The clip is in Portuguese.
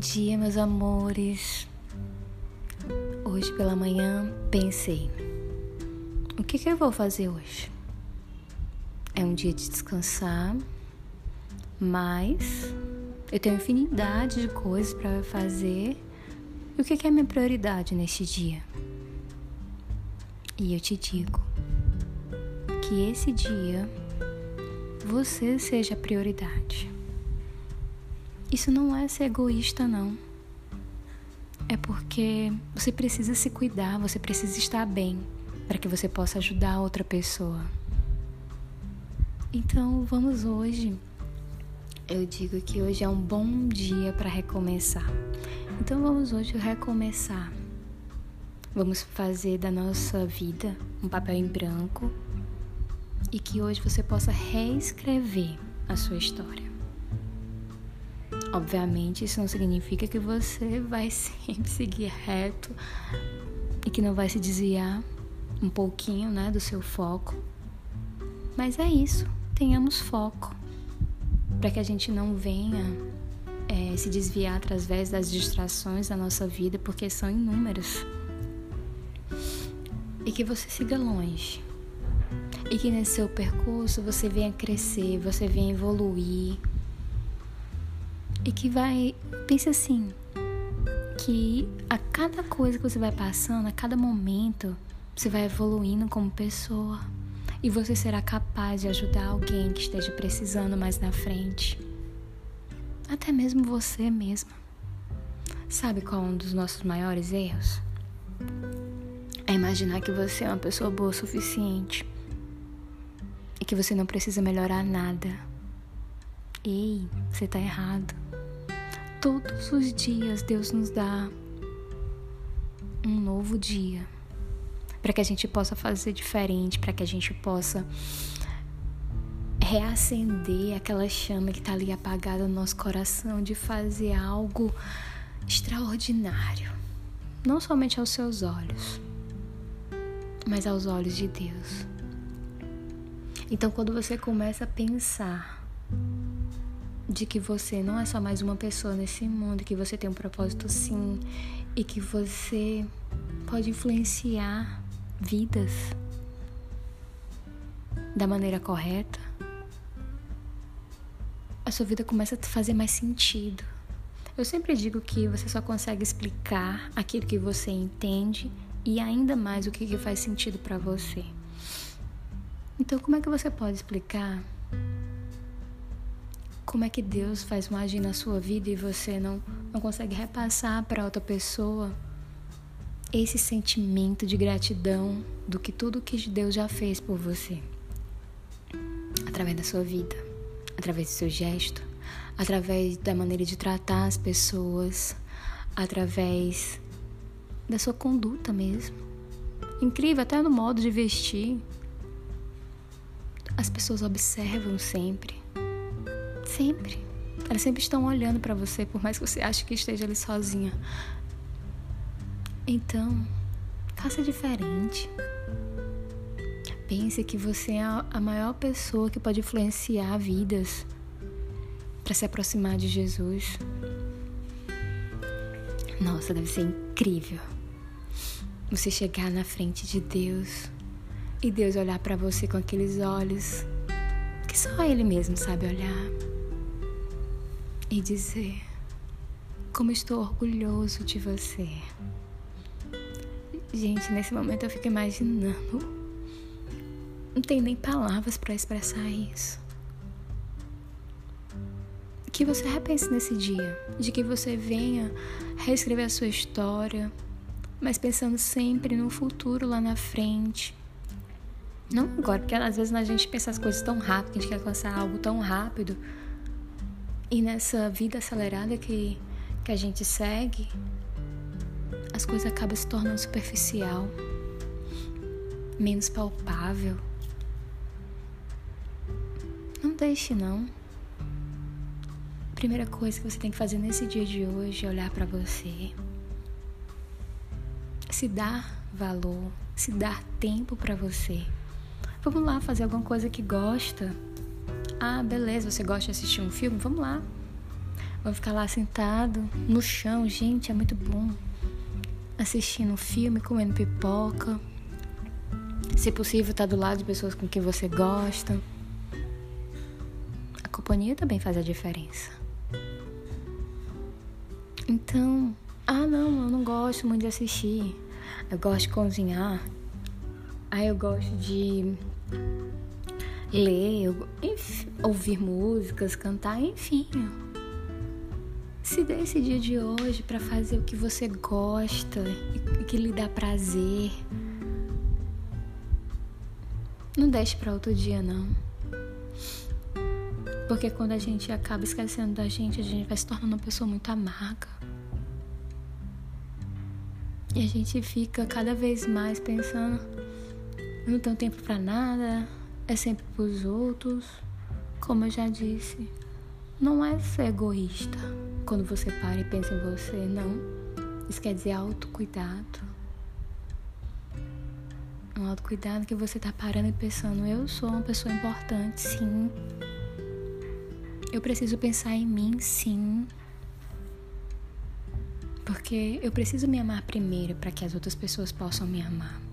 dia, meus amores. Hoje pela manhã pensei: o que, que eu vou fazer hoje? É um dia de descansar, mas eu tenho infinidade de coisas para fazer. E o que, que é minha prioridade neste dia? E eu te digo que esse dia você seja a prioridade. Isso não é ser egoísta, não. É porque você precisa se cuidar, você precisa estar bem para que você possa ajudar outra pessoa. Então, vamos hoje. Eu digo que hoje é um bom dia para recomeçar. Então, vamos hoje recomeçar. Vamos fazer da nossa vida um papel em branco e que hoje você possa reescrever a sua história. Obviamente, isso não significa que você vai sempre seguir reto e que não vai se desviar um pouquinho, né, do seu foco. Mas é isso, tenhamos foco para que a gente não venha é, se desviar através das distrações da nossa vida, porque são inúmeras. E que você siga longe. E que nesse seu percurso você venha crescer, você venha evoluir e que vai. Pense assim: que a cada coisa que você vai passando, a cada momento, você vai evoluindo como pessoa. E você será capaz de ajudar alguém que esteja precisando mais na frente. Até mesmo você mesma. Sabe qual é um dos nossos maiores erros? É imaginar que você é uma pessoa boa o suficiente e que você não precisa melhorar nada. Ei, você tá errado. Todos os dias Deus nos dá um novo dia para que a gente possa fazer diferente, para que a gente possa reacender aquela chama que está ali apagada no nosso coração de fazer algo extraordinário, não somente aos seus olhos, mas aos olhos de Deus. Então, quando você começa a pensar de que você não é só mais uma pessoa nesse mundo, que você tem um propósito sim e que você pode influenciar vidas da maneira correta, a sua vida começa a fazer mais sentido. Eu sempre digo que você só consegue explicar aquilo que você entende e ainda mais o que faz sentido para você. Então, como é que você pode explicar como é que Deus faz um agir na sua vida e você não, não consegue repassar para outra pessoa esse sentimento de gratidão do que tudo que Deus já fez por você através da sua vida, através do seu gesto, através da maneira de tratar as pessoas, através da sua conduta mesmo. Incrível, até no modo de vestir. As pessoas observam sempre Sempre. Elas sempre estão olhando para você, por mais que você ache que esteja ali sozinha. Então, faça diferente. Pense que você é a maior pessoa que pode influenciar vidas para se aproximar de Jesus. Nossa, deve ser incrível. Você chegar na frente de Deus e Deus olhar para você com aqueles olhos que só Ele mesmo sabe olhar e dizer como estou orgulhoso de você. Gente, nesse momento eu fico imaginando. Não tem nem palavras para expressar isso. Que você repense nesse dia, de que você venha reescrever a sua história, mas pensando sempre no futuro lá na frente. Não agora, porque às vezes a gente pensa as coisas tão rápido, a gente quer alcançar algo tão rápido e nessa vida acelerada que, que a gente segue, as coisas acabam se tornando superficial, menos palpável. Não deixe não. A primeira coisa que você tem que fazer nesse dia de hoje é olhar para você. Se dar valor, se dar tempo para você. Vamos lá fazer alguma coisa que gosta ah, beleza, você gosta de assistir um filme? Vamos lá. Vão ficar lá sentado no chão, gente, é muito bom. Assistindo um filme, comendo pipoca. Se possível, tá do lado de pessoas com quem você gosta. A companhia também faz a diferença. Então, ah não, eu não gosto muito de assistir. Eu gosto de cozinhar. Aí eu gosto de ler, enfim, ouvir músicas, cantar, enfim. Se dê esse dia de hoje para fazer o que você gosta e que lhe dá prazer. Não deixe para outro dia, não. Porque quando a gente acaba esquecendo da gente, a gente vai se tornando uma pessoa muito amarga. E a gente fica cada vez mais pensando: eu não tenho tempo para nada, é sempre pros outros. Como eu já disse, não é ser egoísta quando você para e pensa em você, não. Isso quer dizer autocuidado. Um autocuidado que você tá parando e pensando: eu sou uma pessoa importante, sim. Eu preciso pensar em mim, sim. Porque eu preciso me amar primeiro para que as outras pessoas possam me amar.